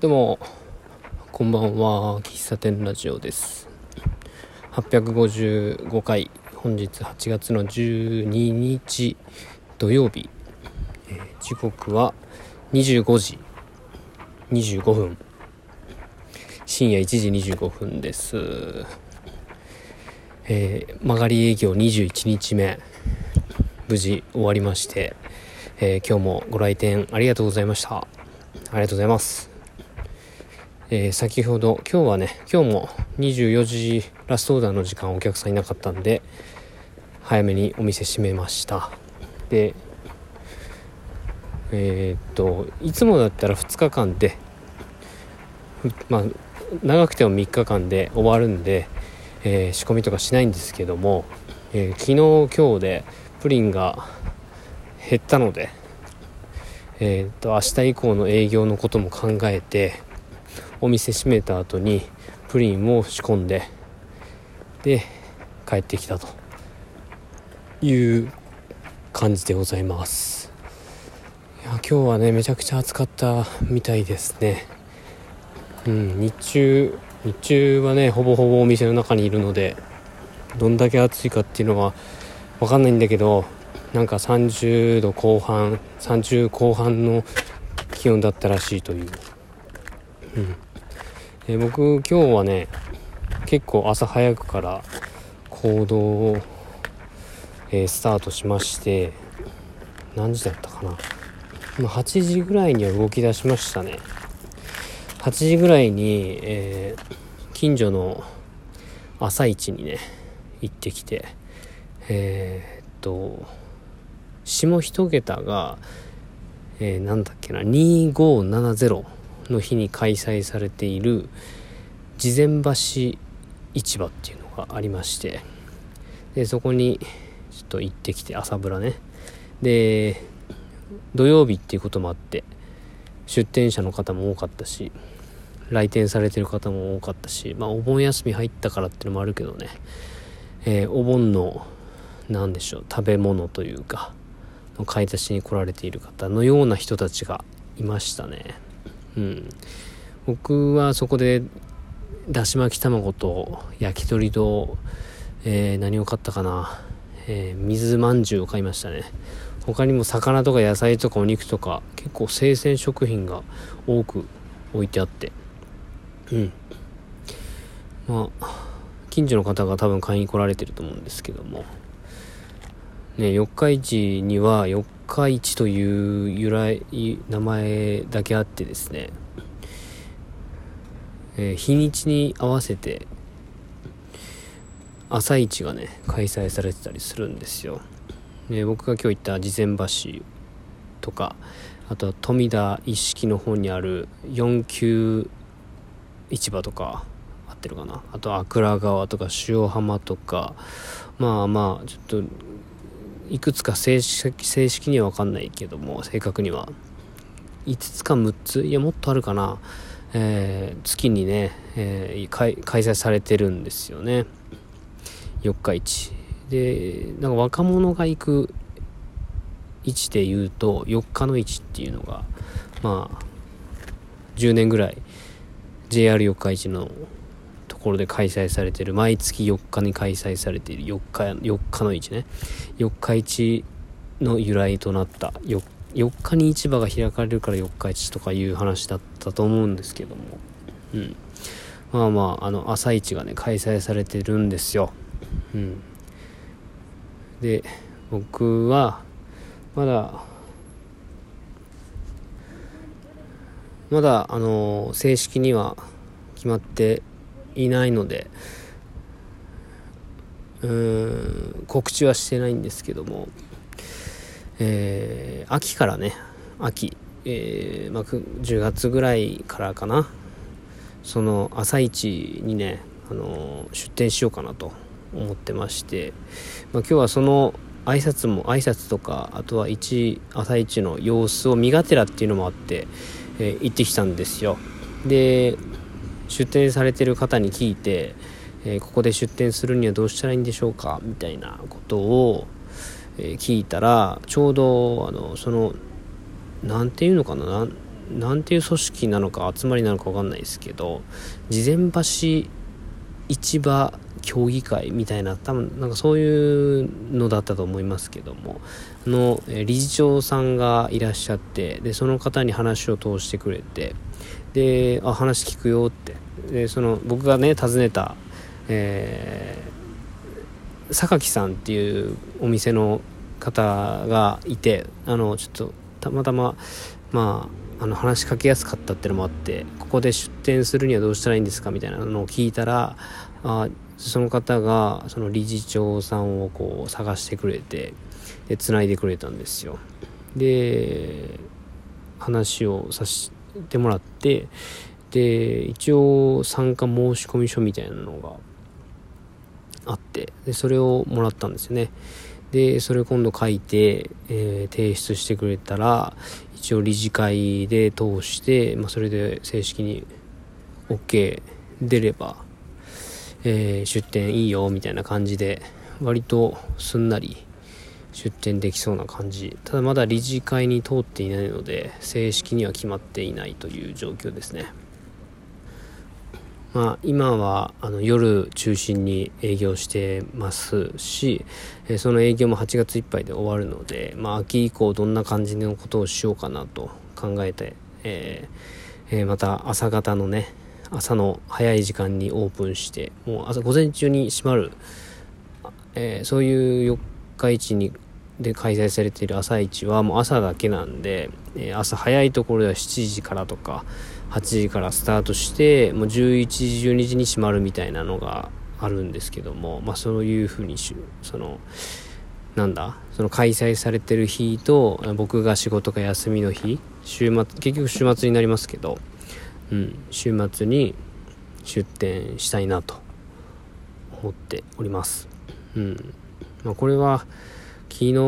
どうもこんばんは。喫茶店ラジオです。855回本日8月の12日土曜日、えー、時刻は25時25分。深夜1時25分です。えー、曲がり営業21日目。無事終わりまして、えー、今日もご来店ありがとうございました。ありがとうございます。えー、先ほど今日はね今日も24時ラストオーダーの時間お客さんいなかったんで早めにお店閉めました。でえー、っといつもだったら2日間でまあ長くても3日間で終わるんで、えー、仕込みとかしないんですけども、え昨日今日でプリンが減ったのでえ、っと明日以降の営業のことも考えてお店閉めた後にプリンを仕込んでで帰ってきたと。いう感じでございます。いや今日はねめちゃくちゃ暑かったみたいですね。うん日中日中はねほぼほぼお店の中にいるのでどんだけ暑いかっていうのは分かんないんだけどなんか30度後半30後半の気温だったらしいという、うん、えー、僕今日はね結構朝早くから行動を、えー、スタートしまして何時だったかな。8時ぐらいには動き出しましたね。8時ぐらいに、えー、近所の朝市にね行ってきてえー、っと下一桁が、えー、なんだっけな2570の日に開催されている事前橋市場っていうのがありましてでそこにちょっと行ってきて朝ぶらね。で土曜日っていうこともあって出店者の方も多かったし来店されてる方も多かったしまあお盆休み入ったからっていうのもあるけどね、えー、お盆の何でしょう食べ物というかの買い出しに来られている方のような人たちがいましたね。うん、僕はそこでだし巻き卵と焼き鳥と、えー、何を買ったかな、えー、水まんじゅうを買いましたね。他にも魚とか野菜とかお肉とか結構生鮮食品が多く置いてあって。うん。まあ近所の方が多分買いに来られてると思うんですけども。ね四日市には四日市という由来名前だけあってですね、えー、日にちに合わせて朝市がね開催されてたりするんですよ、ね、僕が今日行った事前橋とかあとは富田一式の方にある4級市場とか合ってるかな。あと阿倉川とか塩浜とかまあまあちょっといくつか正式正式には分かんないけども正確には。5つか6つ？いやもっとあるかな、えー、月にね、えー、開催されてるんですよね。四日市。でなんか若者が行く位置で言うと4日の位置っていうのがまあ10年ぐらい JR 四日市のところで開催されている毎月4日に開催されている4日 ,4 日の市ね。4日市の由来となった 4, 日に市場が開かれるから4日市とかいう話だったと思うんですけども。うん。まあまああの朝市がね開催されてるんですよ。うん。で僕はまだまだあの正式には決まっていないのでうーん告知はしてないんですけども、えー、秋からね秋、えーまあ、10月ぐらいからかな。その朝市にね、あのー、出店しようかなと思ってまして、まあ、今日はその挨拶も挨拶とかあとは一朝市の様子を見がてらっていうのもあって、えー、行ってきたんですよ。で出店されてる方に聞いて、えー、ここで出店するにはどうしたらいいんでしょうかみたいなことを、え、聞いたらちょうどあのその何て言うのかな何ていう組織なのか集まりなのか分かんないですけど事前橋市場協議会みたいな多分なんかそういうのだったと思いますけどもの理事長さんがいらっしゃってでその方に話を通してくれてであ話聞くよって。でその僕がね訪ねた、えー、榊さんっていうお店の方がいてあのちょっとたまたままああの話しかけやすかったっていうのもあってここで出店するにはどうしたらいいんですかみたいなのを聞いたらあその方がその理事長さんをこう探してくれてで繋いでくれたんですよ。で話をさせてもらってで一応参加申込書みたいなのがあってでそれをもらったんですよね。でそれを今度書いて、えー、提出してくれたら一応理事会で通して、まあ、それで正式に OK 出れば、えー、出店いいよみたいな感じで割とすんなり出店できそうな感じ。ただまだ理事会に通っていないので正式には決まっていないという状況ですね。まあ、今はあの夜中心に営業してますし、え、その営業も8月いっぱいで終わるので、まあ、秋以降どんな感じのことをしようかなと考えて、えーえー、また朝方のね朝の早い時間にオープンしてもう朝午前中に閉まる、えそういう四日市にで開催されている朝市はもう朝だけなんで、え朝早いところでは7時からとか8時からスタートしてもう11時12時に閉まるみたいなのがあるんですけどもまあそういうふうにそのなんだその開催されてる日と僕が仕事が休みの日週末結局週末になりますけど、うん、週末に出店したいなと思っております。うんまあ、これは昨日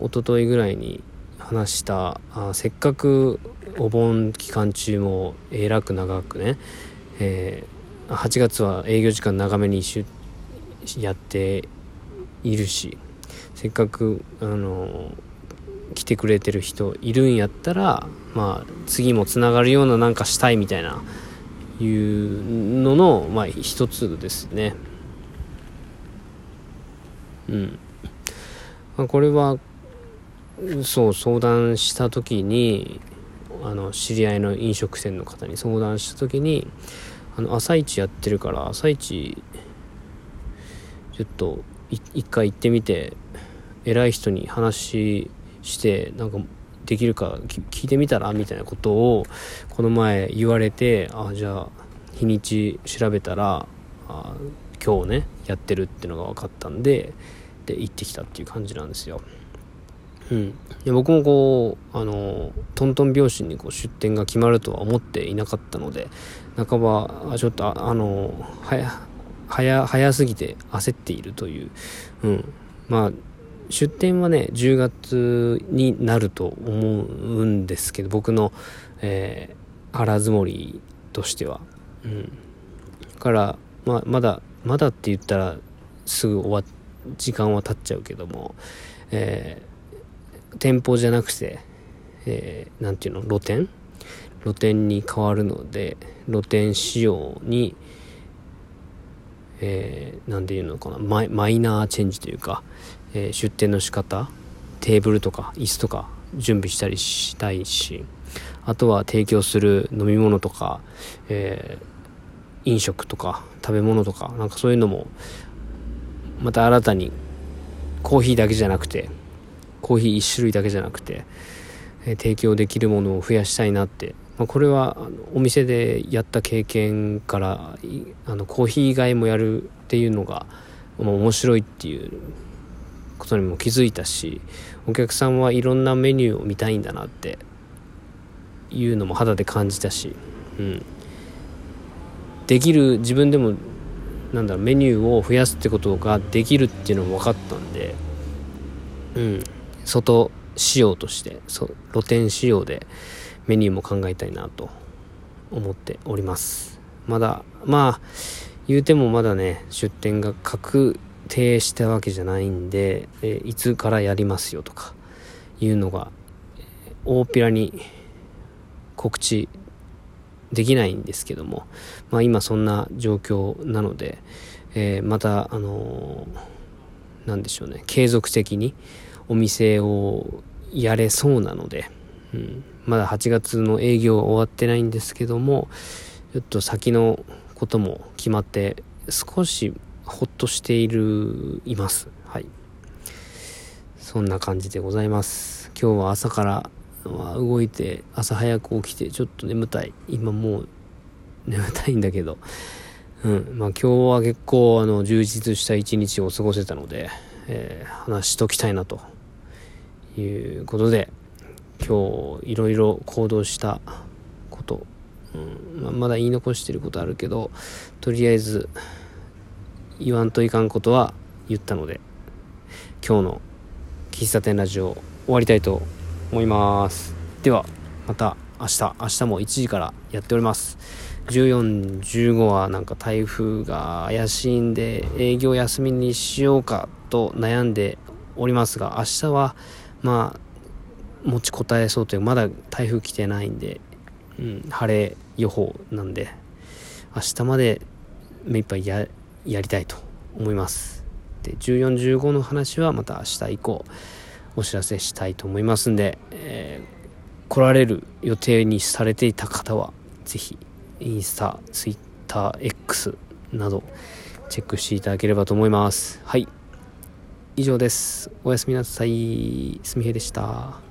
おとといぐらいに話したあせっかくお盆期間中もえらく長くね、えー、8月は営業時間長めにやっているしせっかくあの来てくれてる人いるんやったらまあ次もつながるようななんかしたいみたいないうののまあ一つですね。うん、まあ、これはそう相談した時にあの知り合いの飲食店の方に相談した時にあの朝市やってるから朝市ちょっと一回行ってみて偉い人に話してなんかできるか聞いてみたらみたいなことをこの前言われてあじゃあ日にち調べたらあ今日ねやってるっていうのが分かったんでで行ってきたっていう感じなんですよ。うん、いや僕もこうあのトントン拍子にこう出店が決まるとは思っていなかったので半ばちょっとあの早早すぎて焦っているという、うん、まあ出店はね10月になると思うんですけど僕の、えー、腹積もりとしては、うん、から、まあ、まだまだって言ったらすぐ終わっ時間は経っちゃうけども、えー店舗じゃなくて、えー、ていうの露店？露店に変わるので露店仕様にえー、なんていうのかなマイマイナーチェンジというか、えー、出店の仕方テーブルとか椅子とか準備したりしたいしあとは提供する飲み物とか、えー、飲食とか食べ物とかなんかそういうのもまた新たにコーヒーだけじゃなくてコーヒー1種類だけじゃなくて、え提供できるものを増やしたいなって、まあ、これはお店でやった経験からあのコーヒー以外もやるっていうのが、まあ、面白いっていうことにも気づいたしお客さんはいろんなメニューを見たいんだなっていうのも肌で感じたし、うん、できる自分でもなんだろうメニューを増やすってことができるっていうのも分かったんで、うん、外仕様としてそ露天仕様でメニューも考えたいなと思っております。まだまあ言うてもまだね出店が確定したわけじゃないんで、えいつからやりますよとかいうのが大っぴらに告知できないんですけども、まあ、今そんな状況なので、えー、またあのー、でしょうね継続的にお店をやれそうなので、うん、まだ8月の営業は終わってないんですけどもちょっと先のことも決まって少しほっとしているいます。はい。そんな感じでございます。今日は朝からは動いて朝早く起きてちょっと眠たい。今もう眠たいんだけど。うん。まあ今日は結構あの充実した一日を過ごせたので、えー、話しときたいなということで今日いろいろ行動したこと、うん。まあ、まだ言い残してることあるけどとりあえず言わんといかんことは言ったので今日の喫茶店ラジオ終わりたいと思います思います。ではまた明日明日も1時からやっております。1415はなんか台風が怪しいんで営業休みにしようかと悩んでおりますが明日はまあ持ちこたえそうというまだ台風来てないんで、うん、晴れ予報なんで明日まで目いっぱいややりたいと思います。で1415の話はまた明日以降。お知らせしたいと思いますんで、えー、来られる予定にされていた方は是非インスタ、TwitterX などチェックしていただければと思います。はい。以上です。おやすみなさい。すみへでした。